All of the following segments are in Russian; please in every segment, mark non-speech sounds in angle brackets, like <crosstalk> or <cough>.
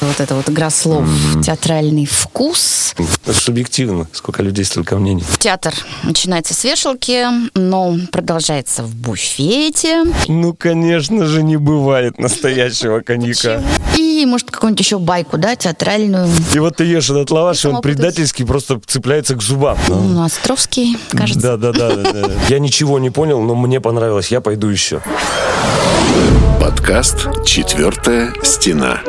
Вот это вот игра слов, театральный вкус. Субъективно. Сколько людей, столько мнений. Театр начинается с вешалки, но продолжается в буфете. Ну, конечно же, не бывает настоящего коньяка. И, может, какую-нибудь еще байку, да, театральную. И вот ты ешь этот лаваш, и он предательски просто цепляется к зубам. Ну, Островский, кажется. Да, да, да, да, да. Я ничего не понял, но мне понравилось. Я пойду еще. Подкаст «Четвертая стена».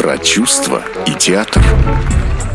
Про чувства и театр.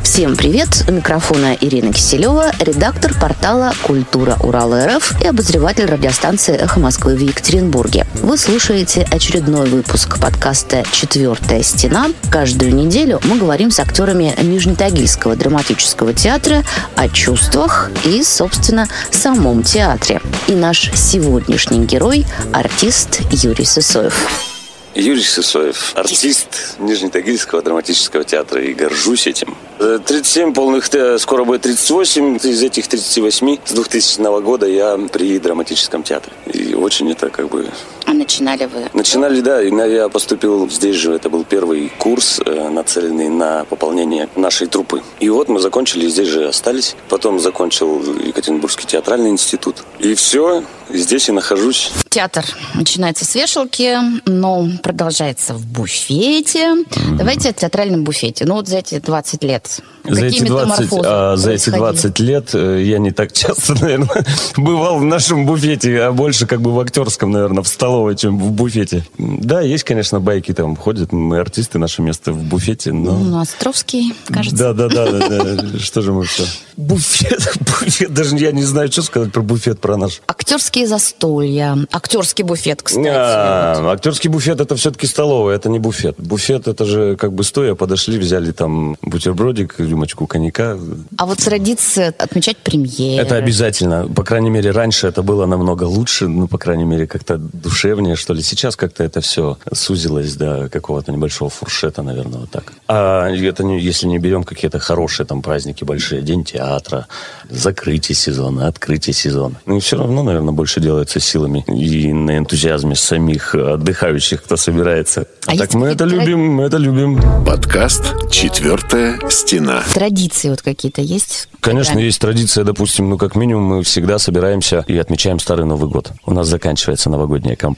Всем привет! У микрофона Ирина Киселева, редактор портала «Культура Урала РФ» и обозреватель радиостанции «Эхо Москвы» в Екатеринбурге. Вы слушаете очередной выпуск подкаста «Четвертая стена». Каждую неделю мы говорим с актерами Нижнетагильского драматического театра о чувствах и, собственно, самом театре. И наш сегодняшний герой – артист Юрий Сысоев. Юрий Сысоев, артист Нижнетагильского драматического театра, и горжусь этим. Э, 37 полных, э, скоро будет 38. Из этих 38 с 2000 года я при драматическом театре. И очень это как бы... А начинали вы? Начинали, да, я поступил здесь же, это был первый курс, э, нацеленный на пополнение нашей труппы. И вот мы закончили, здесь же остались. Потом закончил Екатеринбургский театральный институт. И все, здесь и нахожусь. Театр начинается с вешалки, но продолжается в буфете. Давайте о театральном буфете. Ну вот за эти 20 лет. За Какие эти, 20, метаморфозы а, за эти происходили? 20 лет э, я не так часто, <laughs> наверное, бывал в нашем буфете, а больше как бы в актерском, наверное, в столовой, чем в буфете. Да, есть, конечно, байки там ходят, мы артисты, наше место в буфете, но... Ну, Островский, кажется. Да, да, да, да. <laughs> Что же мы все? Буфет, <laughs> буфет. Даже я не знаю, что сказать про буфет, про наш. Актерские застолья. Актерский буфет, кстати. А, актерский буфет это все-таки столовая, это не буфет. Буфет это же как бы стоя подошли, взяли там бутербродик, рюмочку коньяка. А вот традиция отмечать премьеры. Это обязательно. По крайней мере, раньше это было намного лучше, ну, по крайней мере, как-то душевнее, что ли. Сейчас как-то это все сузилось до какого-то небольшого фуршета, наверное, вот так. А это не, если не берем какие-то хорошие там праздники большие, День театра, закрытие сезона, открытие сезона. Ну, и все равно, наверное, больше делается силами и на энтузиазме самих отдыхающих, кто собирается. А так мы это какие-то любим, мы это любим. Подкаст «Четвертая стена». Традиции вот какие-то есть? Конечно, есть традиция, допустим, ну, как минимум, мы всегда собираемся и отмечаем Старый Новый год. У нас заканчивается новогодняя кампания,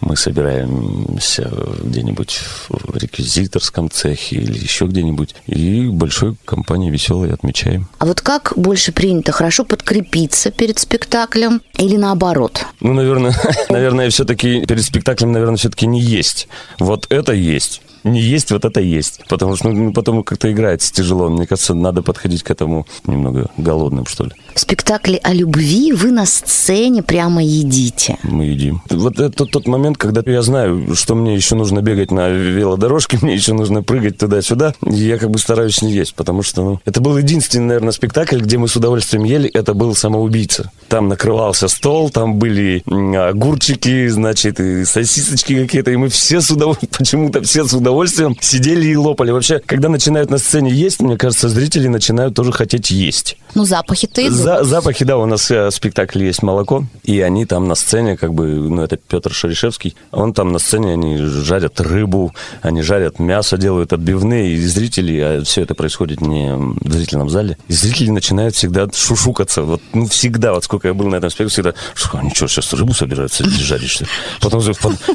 мы собираемся где-нибудь в реквизиторском цехе или еще где-нибудь, и большой компанией веселой отмечаем. А вот как больше принято, хорошо подкрепиться перед спектаклем или наоборот? Ну, <laughs> наверное, наверное, все-таки перед спектаклем, наверное, все-таки не есть. Вот это есть. Не есть, вот это есть. Потому что ну, потом как-то играется тяжело. Мне кажется, надо подходить к этому немного голодным, что ли. В спектакле о любви вы на сцене прямо едите. мы едим. Вот это тот момент, когда я знаю, что мне еще нужно бегать на велодорожке, <laughs> мне еще нужно прыгать туда-сюда, я как бы стараюсь не есть, потому что ну, это был единственный, наверное, спектакль, где мы с удовольствием ели, это был «Самоубийца». Там накрывался стол, там были огурчики, значит, и сосисочки какие-то, и мы все с удовольствием, <laughs> почему-то все с удовольствием сидели и лопали. Вообще, когда начинают на сцене есть, мне кажется, зрители начинают тоже хотеть есть. Ну, запахи-то идут. За- запахи, да, у нас э, спектакль есть молоко, и они там на сцене, как бы, ну, это Петр Шерешевский, он там на сцене, они жарят рыбу, они жарят мясо, делают отбивные, и зрители, а все это происходит не в зрительном зале, и зрители начинают всегда шушукаться, вот, ну, всегда, вот сколько я был на этом спектакле, всегда, что, они что, сейчас рыбу собираются жарить, что ли? Потом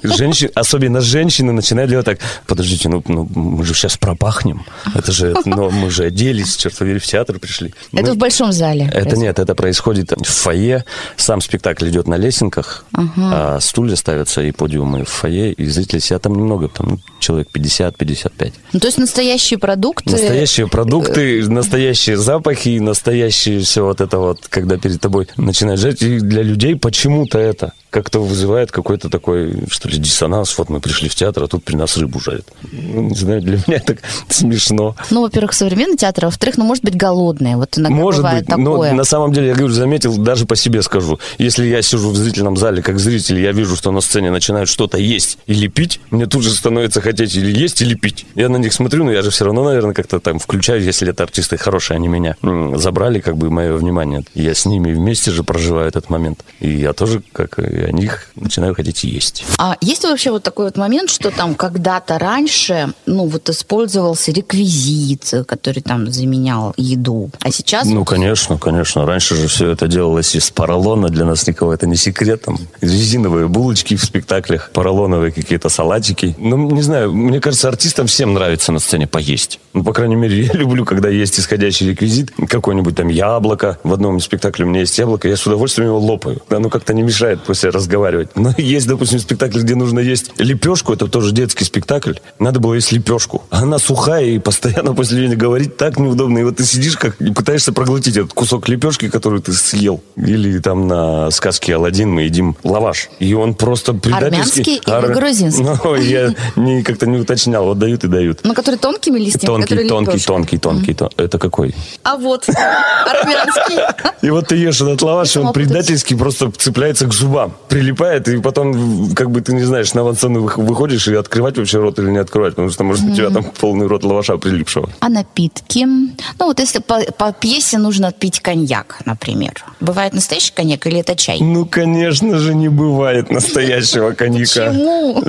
женщины, особенно женщины начинают делать так, подождите, ну, ну, мы же сейчас пропахнем, это же, ну, мы же оделись, черт побери, в театр пришли. Это Мы- в большом зале. это нет, это происходит в фойе. Сам спектакль идет на лесенках, а стулья ставятся и подиумы в фойе, и зрители сидят там немного, там ну, человек 50-55. Ну, то есть настоящие продукты. Настоящие продукты, настоящие запахи, настоящие все вот это вот, когда перед тобой начинает жить. И для людей почему-то это как-то вызывает какой-то такой, что ли, диссонанс. Вот мы пришли в театр, а тут при нас рыбу жарят. Ну, не знаю, для меня это <laughs> смешно. Ну, во-первых, современный театр, а во-вторых, ну, может быть, голодные. Вот иногда Может бывает быть, но такое. на самом деле, я говорю, заметил, даже по себе скажу. Если я сижу в зрительном зале как зритель, я вижу, что на сцене начинают что-то есть или пить, мне тут же становится хотеть или есть, или пить. Я на них смотрю, но я же все равно, наверное, как-то там включаю, если это артисты хорошие, они меня забрали, как бы, мое внимание. Я с ними вместе же проживаю этот момент. И я тоже, как и о них начинаю хотеть есть. А есть вообще вот такой вот момент, что там когда-то раньше, ну, вот использовался реквизит, который там заменял еду, а сейчас... Ну, конечно, конечно. Раньше же все это делалось из поролона, для нас никого это не секрет. Там резиновые булочки в спектаклях, поролоновые какие-то салатики. Ну, не знаю, мне кажется, артистам всем нравится на сцене поесть. Ну, по крайней мере, <laughs> я люблю, когда есть исходящий реквизит, какое-нибудь там яблоко. В одном спектакле у меня есть яблоко, я с удовольствием его лопаю. Оно как-то не мешает после разговаривать. Но <laughs> есть, допустим, спектакль, где нужно есть лепешку, это тоже детский спектакль. Надо было есть лепешку. Она сухая и постоянно после нее говорить так неудобно. И вот ты сидишь как и пытаешься проглотить этот кусок лепешки, который ты съел. Или там на сказке Алладин мы едим лаваш. И он просто предательский. Армянский или грузинский? <laughs> Ну, я <laughs> не, как-то не уточнял. Вот дают и дают. Ну, который тонкими листьями, Тонкий, тонкий, тонкий, тонкий, тон- Это какой? А вот армянский. И вот ты ешь этот лаваш, и он Опыт. предательски просто цепляется к зубам. Прилипает, и потом, как бы ты не знаешь, на авансцену вы- выходишь, и открывать вообще рот или не открывать, потому что, может, у тебя там полный рот лаваша прилипшего. А напитки? Ну, вот если по, по пьесе нужно пить коньяк, например. Бывает настоящий коньяк или это чай? Ну, конечно же, не бывает настоящего <laughs> коньяка. Почему?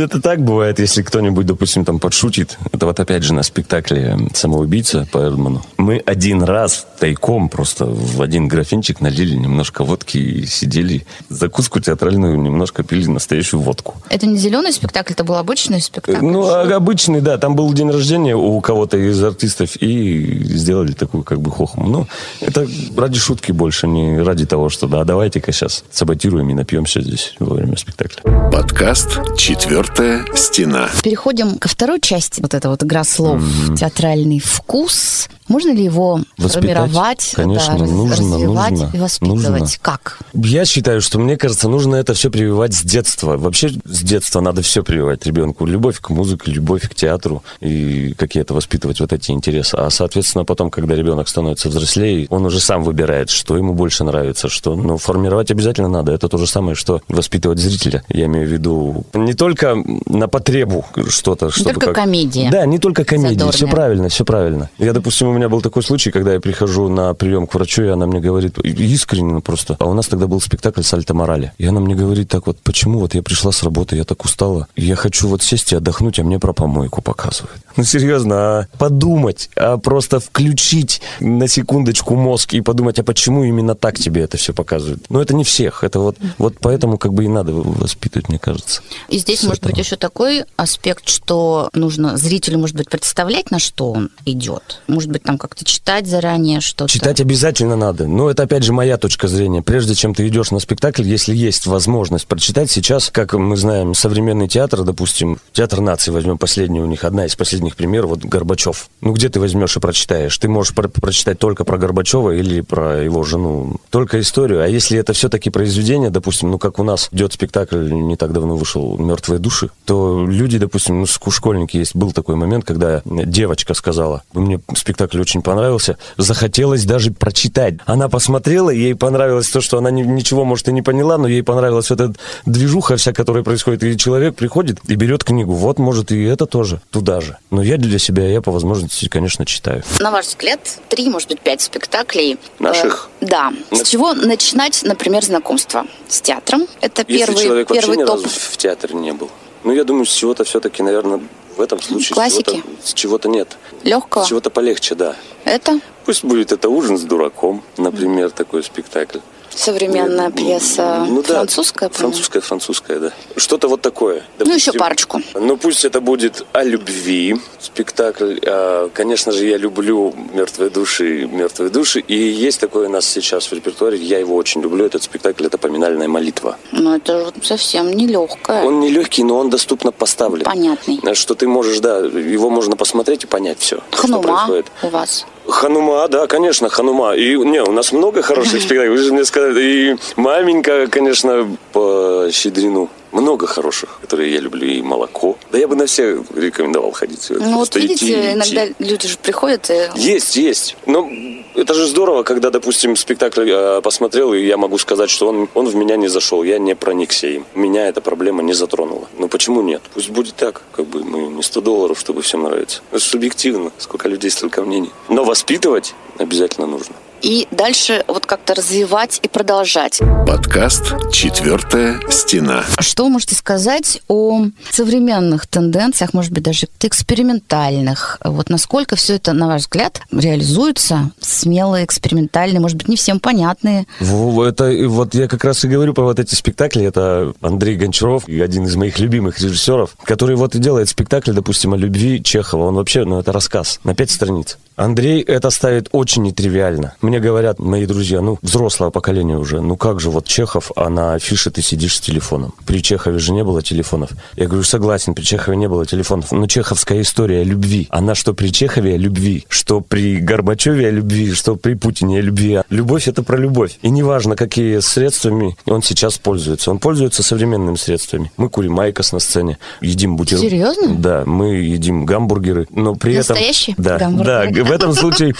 Это так бывает, если кто-нибудь, допустим, там подшутит. Это вот опять же на спектакле «Самоубийца» по Эрдману. Мы один раз тайком просто в один графинчик налили немножко водки и сидели. Закуску театральную немножко пили настоящую водку. Это не зеленый спектакль, это был обычный спектакль. Ну, а обычный, да. Там был день рождения у кого-то из артистов, и сделали такую как бы хохму. Ну, это ради шутки больше, не ради того, что да, давайте-ка сейчас саботируем и напьемся здесь во время спектакля. Подкаст «Четвертая стена». Переходим ко второй части. Вот эта вот игра слов. Театральный вкус. Можно ли его Воспитать? формировать, Конечно, да, нужно, развивать нужно, и воспитывать? нужно. Как? Я считаю, что мне кажется, нужно это все прививать с детства. Вообще с детства надо все прививать ребенку. Любовь к музыке, любовь к театру и какие-то воспитывать вот эти интересы. А, соответственно, потом, когда ребенок становится взрослее, он уже сам выбирает, что ему больше нравится, что... Ну, формировать обязательно надо. Это то же самое, что воспитывать зрителя. Я имею в виду не только на потребу что-то, чтобы только как- комедия. Да, не только комедия. Задорная. Все правильно, все правильно. Я, допустим, у меня был такой случай, когда я прихожу на прием к врачу, и она мне говорит, искренне просто, а у нас тогда был спектакль «Сальто Морали». И она мне говорит так вот, почему вот я пришла с работы, я так устала, я хочу вот сесть и отдохнуть, а мне про помойку показывают. <laughs> Ну, серьезно, а подумать, а просто включить на секундочку мозг и подумать, а почему именно так тебе это все показывают? Ну, это не всех, это вот, вот поэтому как бы и надо воспитывать, мне кажется. И здесь С может быть этого. еще такой аспект, что нужно зрителю, может быть, представлять, на что он идет. Может быть, там как-то читать заранее что-то. Читать обязательно надо. Но это, опять же, моя точка зрения. Прежде чем ты идешь на спектакль, если есть возможность прочитать, сейчас, как мы знаем, современный театр, допустим, театр нации, возьмем последний у них, одна из последних примеров, вот Горбачев. Ну, где ты возьмешь и прочитаешь? Ты можешь про- прочитать только про Горбачева или про его жену. Только историю. А если это все-таки произведение, допустим, ну, как у нас идет спектакль, не так давно вышел «Мертвые души», то люди, допустим, ну, школьники есть, был такой момент, когда девочка сказала, мне спектакль очень понравился, захотелось даже прочитать. Она посмотрела, ей понравилось то, что она ни- ничего, может, и не поняла, но ей понравилась вот эта движуха вся, которая происходит, и человек приходит и берет книгу. Вот, может, и это тоже туда же. Но я для себя, я по возможности, конечно, читаю. На ваш взгляд, три, может быть, пять спектаклей. Наших? Э, да. С чего начинать, например, знакомство с театром? Это первый, первый топ. в театре не был. Ну, я думаю, с чего-то все-таки, наверное, в этом случае Классики? с чего-то, с чего-то нет. Легкого. С чего-то полегче, да. Это Пусть будет это ужин с дураком, например, такой спектакль. Современная пьеса Ну да, французская, по-моему. Французская, французская, да. Что-то вот такое. Ну, еще Допустим, парочку. Ну, пусть это будет о любви спектакль. А, Конечно же, я люблю «Мертвые души», «Мертвые души». И есть такой у нас сейчас в репертуаре, я его очень люблю, этот спектакль, это «Поминальная молитва». Ну, это совсем не легкое. Он не легкий, но он доступно поставлен. Понятный. Что ты можешь, да, его можно посмотреть и понять все, что Ханума происходит. у вас. Ханума, да, конечно, Ханума. И не, у нас много хороших спектаклей. Вы же мне сказали, и маменька, конечно, по Щедрину. Много хороших, которые я люблю, и молоко. Да я бы на все рекомендовал ходить. Ну, вот видите, идти, идти. иногда люди же приходят и... Есть, есть. Но это же здорово, когда, допустим, спектакль э, посмотрел, и я могу сказать, что он, он в меня не зашел, я не проникся им. Меня эта проблема не затронула. Ну почему нет? Пусть будет так, как бы мы не 100 долларов, чтобы всем нравится. Это субъективно, сколько людей, столько мнений. Но воспитывать обязательно нужно. И дальше вот как-то развивать и продолжать. Подкаст «Четвертая стена». Что вы можете сказать о современных тенденциях, может быть, даже экспериментальных? Вот насколько все это, на ваш взгляд, реализуется? Смелые, экспериментальные, может быть, не всем понятные? Это вот я как раз и говорю про вот эти спектакли. Это Андрей Гончаров, один из моих любимых режиссеров, который вот и делает спектакль, допустим, о любви Чехова. Он вообще, ну, это рассказ на пять страниц. Андрей это ставит очень нетривиально. Мне говорят мои друзья, ну, взрослое поколение уже, ну как же вот Чехов, а на афише ты сидишь с телефоном. При Чехове же не было телефонов. Я говорю, согласен, при Чехове не было телефонов. Но чеховская история любви, она что при Чехове о любви, что при Горбачеве о любви, что при Путине о любви. Любовь это про любовь. И неважно, какие средствами он сейчас пользуется. Он пользуется современными средствами. Мы курим IQOS на сцене, едим бутерброды. Серьезно? Да, мы едим гамбургеры, но при Настоящие этом... Да, гамбургеры? да, <laughs> в этом случае...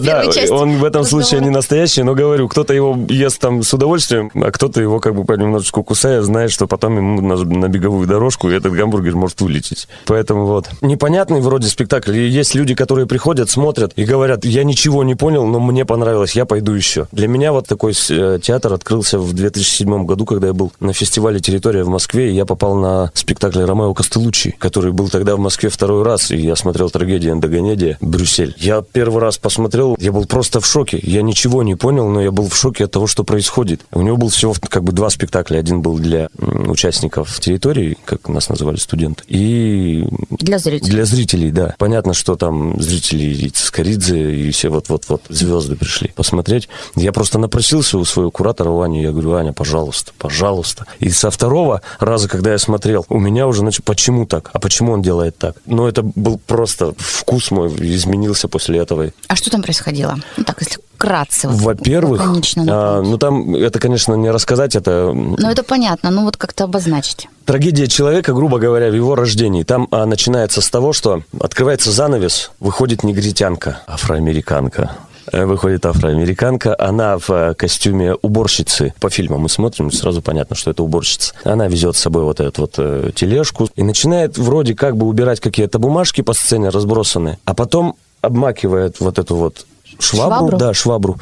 Да, он в этом случае не настоящий, но говорю, кто-то его ест там с удовольствием, а кто-то его как бы понемножечку кусая, знает, что потом ему на, на беговую дорожку, этот гамбургер может вылететь. Поэтому вот. Непонятный вроде спектакль. И есть люди, которые приходят, смотрят и говорят, я ничего не понял, но мне понравилось, я пойду еще. Для меня вот такой э, театр открылся в 2007 году, когда я был на фестивале «Территория» в Москве, и я попал на спектакль Ромео Костелуччи, который был тогда в Москве второй раз, и я смотрел «Трагедия Эндогенедия», Брюссель. Я первый раз посмотрел, я был просто в шоке. Я ничего не понял, но я был в шоке от того, что происходит. У него был всего как бы два спектакля. Один был для участников территории, как нас называли студенты, и... Для зрителей. Для зрителей, да. Понятно, что там зрители и Цискоридзе, и все вот-вот-вот звезды пришли посмотреть. Я просто напросился у своего куратора Вани, я говорю, Аня, пожалуйста, пожалуйста. И со второго раза, когда я смотрел, у меня уже, значит, почему так? А почему он делает так? Ну, это был просто вкус мой изменился после этого. А что там происходило? Ну, так, если вкратце. Во-первых, а, ну там, это, конечно, не рассказать, это... Ну, это понятно, ну вот как-то обозначить. Трагедия человека, грубо говоря, в его рождении. Там а, начинается с того, что открывается занавес, выходит негритянка, афроамериканка, э, выходит афроамериканка, она в э, костюме уборщицы. По фильмам мы смотрим, сразу понятно, что это уборщица. Она везет с собой вот эту вот э, тележку и начинает вроде как бы убирать какие-то бумажки по сцене разбросанные, а потом обмакивает вот эту вот швабру, швабру? да, швабру,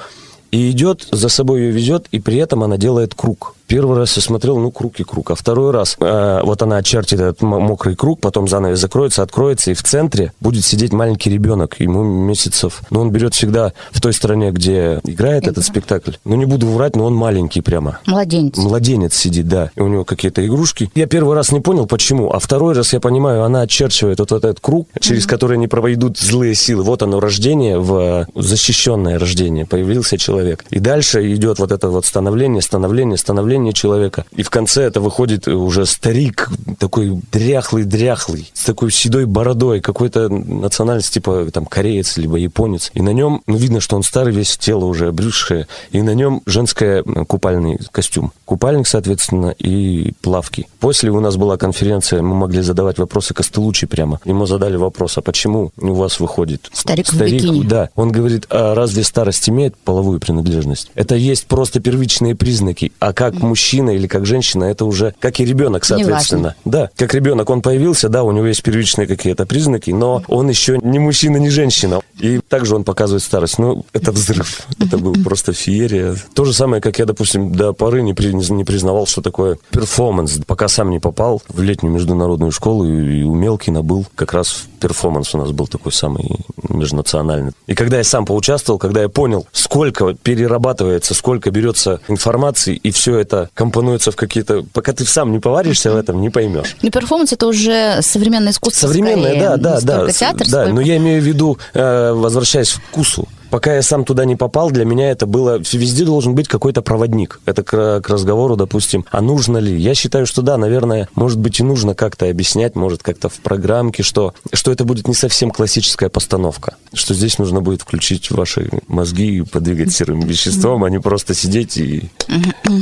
и идет, за собой ее везет, и при этом она делает круг. Первый раз я смотрел, ну, круг и круг. А второй раз, э, вот она очертит этот мокрый круг, потом занавес закроется, откроется, и в центре будет сидеть маленький ребенок, ему месяцев. Но он берет всегда в той стороне, где играет этот спектакль. Ну, не буду врать, но он маленький прямо. Младенец. Младенец сидит, да. И у него какие-то игрушки. Я первый раз не понял, почему. А второй раз я понимаю, она очерчивает вот этот круг, через mm-hmm. который не пройдут злые силы. Вот оно, рождение, в защищенное рождение. Появился человек. И дальше идет вот это вот становление, становление, становление становление человека. И в конце это выходит уже старик, такой дряхлый-дряхлый, с такой седой бородой, какой-то национальность, типа там кореец, либо японец. И на нем, ну, видно, что он старый, весь тело уже обрюзшее, и на нем женское купальный костюм. Купальник, соответственно, и плавки. После у нас была конференция, мы могли задавать вопросы Костелучи прямо. Ему задали вопрос, а почему у вас выходит старик, старик в бикини? Да. Он говорит, а разве старость имеет половую принадлежность? Это есть просто первичные признаки. А как мужчина или как женщина, это уже как и ребенок, соответственно. Да, как ребенок, он появился, да, у него есть первичные какие-то признаки, но он еще не мужчина, не женщина. И также он показывает старость. Ну, это взрыв. Это был <laughs> просто феерия. То же самое, как я, допустим, до поры не, при, не признавал, что такое перформанс, пока сам не попал в летнюю международную школу и, и у Мелкина был как раз перформанс у нас был такой самый межнациональный. И когда я сам поучаствовал, когда я понял, сколько перерабатывается, сколько берется информации, и все это это компонуется в какие-то... Пока ты сам не поваришься в этом, не поймешь. Ну, перформанс — это уже современное искусство Современное, скорее, да, да, да. театр, да, но я имею в виду, э, возвращаясь к вкусу пока я сам туда не попал, для меня это было... Везде должен быть какой-то проводник. Это к, к разговору, допустим, а нужно ли? Я считаю, что да, наверное, может быть и нужно как-то объяснять, может как-то в программке, что, что это будет не совсем классическая постановка. Что здесь нужно будет включить ваши мозги и подвигать серым веществом, а не просто сидеть и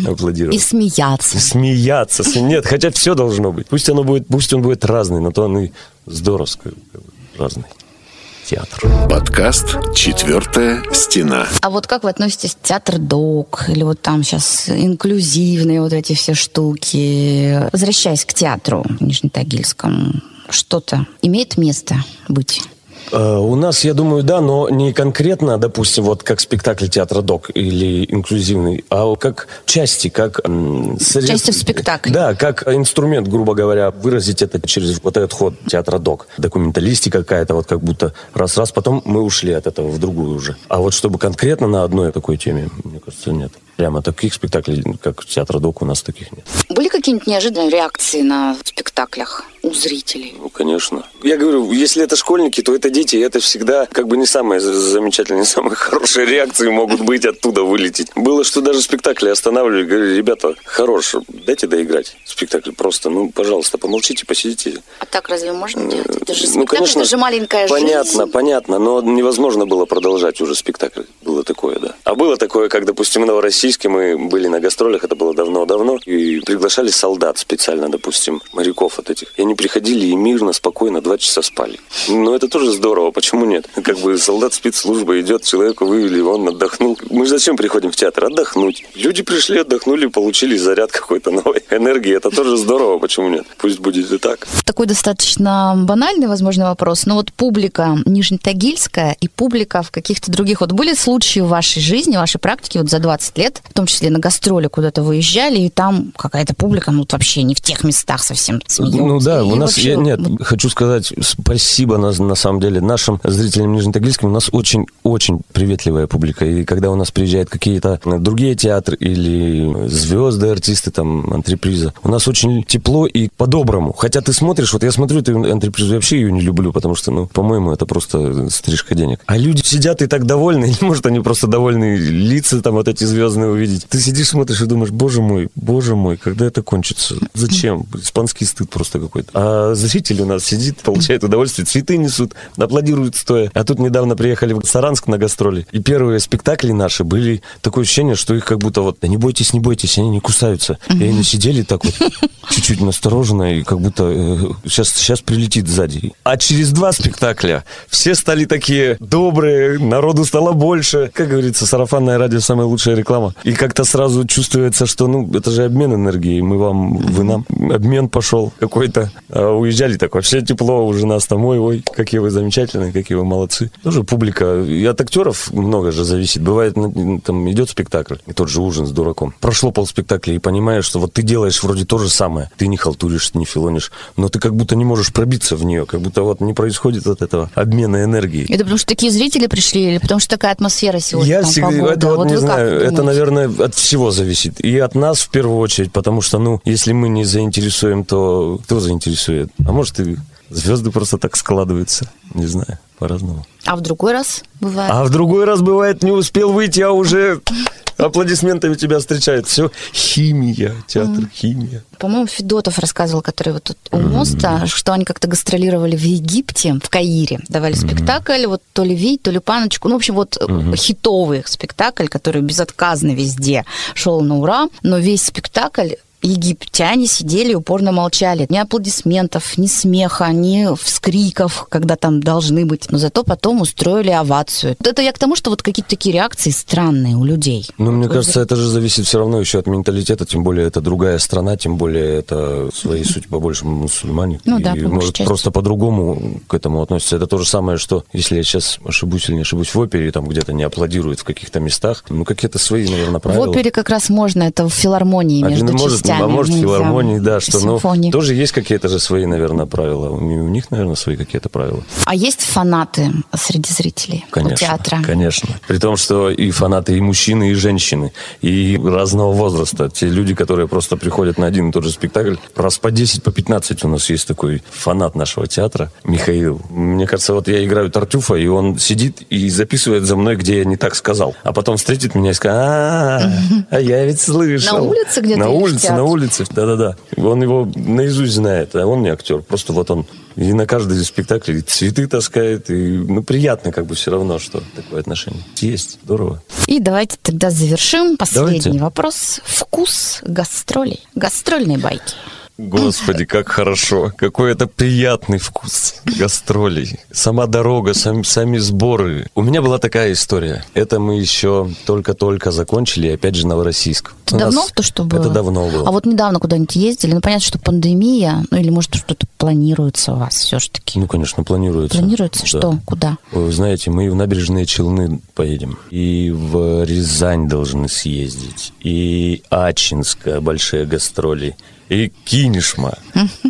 аплодировать. И смеяться. Смеяться. Нет, хотя все должно быть. Пусть оно будет, пусть он будет разный, но то он и здоровский разный театр. Подкаст «Четвертая стена». А вот как вы относитесь к театр док или вот там сейчас инклюзивные вот эти все штуки? Возвращаясь к театру в Нижнетагильском, что-то имеет место быть? Э, у нас, я думаю, да, но не конкретно, допустим, вот как спектакль театра Док или инклюзивный, а как части, как... м, сред- Части в спектакле. Да, как инструмент, грубо говоря, выразить это через вот этот ход театра Док. Документалистика какая-то, вот как будто раз-раз, потом мы ушли от этого в другую уже. А вот чтобы конкретно на одной такой теме, мне кажется, нет. Прямо таких спектаклей, как театр Док, у нас таких нет. Были какие-нибудь неожиданные реакции на спектаклях у зрителей? Ну, конечно. Я говорю, если это школьники, то это дети, и это всегда как бы не самые за- замечательные, <laughs> не самые хорошие реакции могут быть оттуда вылететь. Было, что даже спектакли останавливали, говорили, ребята, хорош, дайте доиграть спектакль просто, ну, пожалуйста, помолчите, посидите. А так разве можно делать? Это же Ну, конечно, это же маленькая понятно, жизнь. понятно, но невозможно было продолжать уже спектакль. Было такое, да. А было такое, как, допустим, в Новороссийске мы были на гастролях, это было давно-давно, и приглашали солдат специально, допустим, моряков вот этих. И они приходили и мирно, спокойно два часа спали. Но это тоже здорово, почему нет? Как бы солдат спецслужба идет, человека вывели, он отдохнул. Мы же зачем приходим в театр? Отдохнуть. Люди пришли, отдохнули, получили заряд какой-то новой <laughs> энергии. Это тоже здорово, почему нет? Пусть будет и так. Такой достаточно банальный, возможно, вопрос. Но вот публика Нижнетагильская и публика в каких-то других... Вот были случаи в вашей жизни, в вашей практике вот за 20 лет, в том числе на гастроли куда-то выезжали, и там какая-то публика, ну, вот вообще не в тех местах совсем смеется. Ну да, у нас, вообще я, нет, хочу сказать спасибо на, на самом деле нашим зрителям Нижнетагильским. У нас очень-очень приветливая публика. И когда у нас приезжают какие-то другие театры или звезды, артисты, там, антреприза, у нас очень тепло и по-доброму. Хотя ты смотришь, вот я смотрю эту антрепризу, я вообще ее не люблю, потому что, ну, по-моему, это просто стрижка денег. А люди сидят и так довольны, <laughs> или, может, они просто довольны лица там вот эти звездные увидеть. Ты сидишь, смотришь и думаешь, боже мой, боже мой, когда это кончится? Зачем? Испанский стыд просто какой-то. А зритель у нас сидит, получает удовольствие, цветы несут, аплодируют стоя. А тут недавно приехали в Саранск на гастроли, и первые спектакли наши были такое ощущение, что их как будто вот, да не бойтесь, не бойтесь, они не кусаются. И они сидели так вот, <laughs> чуть-чуть настороженно, и как будто э, сейчас, сейчас прилетит сзади. А через два спектакля все стали такие добрые, народу стало больше. Как говорится, сарафанное радио самая лучшая реклама. И как-то сразу чувствуется, что, ну, это же обмен энергией. Мы вам, вы нам. Обмен пошел какой-то. А уезжали так вообще тепло уже нас там. Ой, какие вы замечательные, какие вы молодцы. Тоже публика. И от актеров много же зависит. Бывает, ну, там идет спектакль, и тот же ужин с дураком. Прошло полспектакля, и понимаешь, что вот ты делаешь вроде то же самое. Ты не халтуришь, не филонишь, но ты как будто не можешь пробиться в нее, как будто вот не происходит от этого обмена энергии. Это потому что такие зрители пришли или потому что такая атмосфера сегодня, Я там, всегда, погода? это вот, не вы как знаю, это, думаете? наверное, от всего зависит. И от нас в первую очередь, потому что, ну, если мы не заинтересуем, то кто заинтересует? А может, и звезды просто так складываются. Не знаю, по-разному. А в другой раз бывает? А в другой раз бывает, не успел выйти, а уже аплодисментами тебя встречают. Все, химия, театр, химия. По-моему, Федотов рассказывал, который вот тут у моста, что они как-то гастролировали в Египте, в Каире, давали спектакль, вот то ли Вий, то ли Паночку, ну, в общем, вот э, хитовый спектакль, который безотказно везде шел на ура, но весь спектакль египтяне сидели и упорно молчали. Ни аплодисментов, ни смеха, ни вскриков, когда там должны быть. Но зато потом устроили овацию. Это я к тому, что вот какие-то такие реакции странные у людей. Ну, мне Вот кажется, это же зависит все равно еще от менталитета, тем более это другая страна, тем более это своей суть по-большему мусульмане. Ну да, по может части. просто по-другому к этому относятся. Это то же самое, что если я сейчас ошибусь или не ошибусь в опере, там где-то не аплодируют в каких-то местах, ну какие-то свои, наверное, В правила. опере как раз можно, это в филармонии между Один может, частями. А может филармонии, да, что ну, тоже есть какие-то же свои, наверное, правила. У них, наверное, свои какие-то правила. А есть фанаты среди зителей Конечно, у театра? конечно. При том, что и фанаты и мужчины, и женщины, и разного возраста. Те люди, которые просто приходят на один и тот же спектакль, раз по 10, по 15 у нас есть такой фанат нашего театра, Михаил. Мне кажется, вот я играю Тартюфа, и он сидит и записывает за мной, где я не так сказал. А потом встретит меня и скажет, а, а я ведь слышал. На улице где-то На улице, на театре? улице, да-да-да. Он его наизусть знает, а он не актер. Просто вот он и на каждый спектакль и цветы таскает, и ну, приятно как бы все равно, что такое отношение. Есть, здорово. И давайте тогда завершим. Последний Давайте. вопрос. Вкус гастролей. Гастрольные байки. Господи, как хорошо. Какой это приятный вкус гастролей. Сама дорога, сами, сами сборы. У меня была такая история. Это мы еще только-только закончили, опять же, Новороссийск. Это давно то, что было? Это давно было. А вот недавно куда-нибудь ездили? Ну, понятно, что пандемия, ну, или, может, что-то планируется у вас все-таки? Ну, конечно, планируется. Планируется? Да. Что? Куда? Вы знаете, мы в набережные Челны поедем. И в Рязань должны съездить. И Ачинская большие гастроли и Кинешма.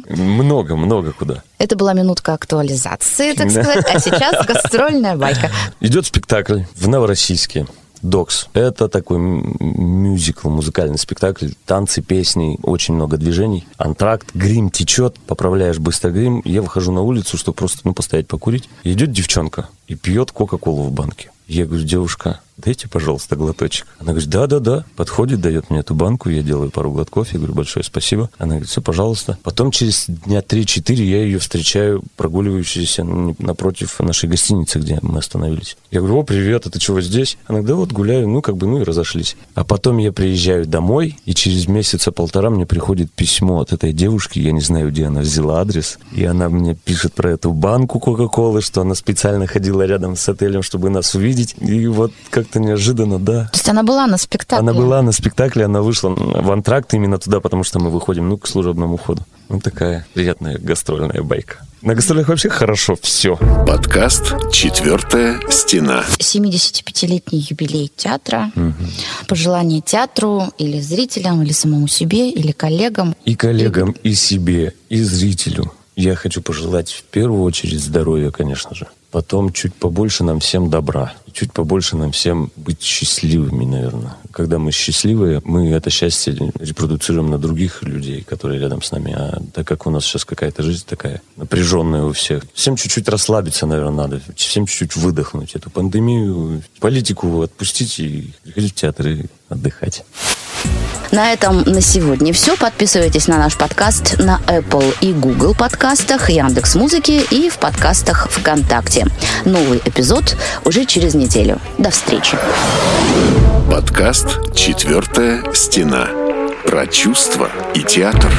Много-много куда. Это была минутка актуализации, так сказать, а сейчас гастрольная байка. Идет спектакль в Новороссийске. Докс. Это такой мюзикл, музыкальный спектакль, танцы, песни, очень много движений. Антракт, грим течет, поправляешь быстро грим. Я выхожу на улицу, чтобы просто ну, постоять, покурить. идет девчонка и пьет Кока-Колу в банке. Я говорю, девушка, дайте, пожалуйста, глоточек. Она говорит, да-да-да. Подходит, дает мне эту банку, я делаю пару глотков, я говорю, большое спасибо. Она говорит, все, пожалуйста. Потом через дня 3-4 я ее встречаю, прогуливающуюся напротив нашей гостиницы, где мы остановились. Я говорю, о, привет, а ты чего здесь? Она говорит, да вот гуляю, ну как бы, ну и разошлись. А потом я приезжаю домой, и через месяца полтора мне приходит письмо от этой девушки, я не знаю, где она взяла адрес, и она мне пишет про эту банку Кока-Колы, что она специально ходила рядом с отелем, чтобы нас увидеть. И вот как как-то неожиданно, да. То есть она была на спектакле? Она была на спектакле, она вышла в антракт именно туда, потому что мы выходим, ну, к служебному ходу. Ну, такая приятная гастрольная байка. На гастролях вообще хорошо все. Подкаст «Четвертая стена». 75-летний юбилей театра. Угу. Пожелание театру или зрителям, или самому себе, или коллегам. И коллегам, и, и себе, и зрителю. Я хочу пожелать в первую очередь здоровья, конечно же. Потом чуть побольше нам всем добра. Чуть побольше нам всем быть счастливыми, наверное. Когда мы счастливые, мы это счастье репродуцируем на других людей, которые рядом с нами. А так как у нас сейчас какая-то жизнь такая напряженная у всех, всем чуть-чуть расслабиться, наверное, надо. Всем чуть-чуть выдохнуть эту пандемию, политику отпустить и приходить в театр и отдыхать. На этом на сегодня все. Подписывайтесь на наш подкаст на Apple и Google подкастах, Яндекс Музыки и в подкастах ВКонтакте. Новый эпизод уже через неделю. До встречи. Подкаст «Четвертая стена». Про чувства и театр.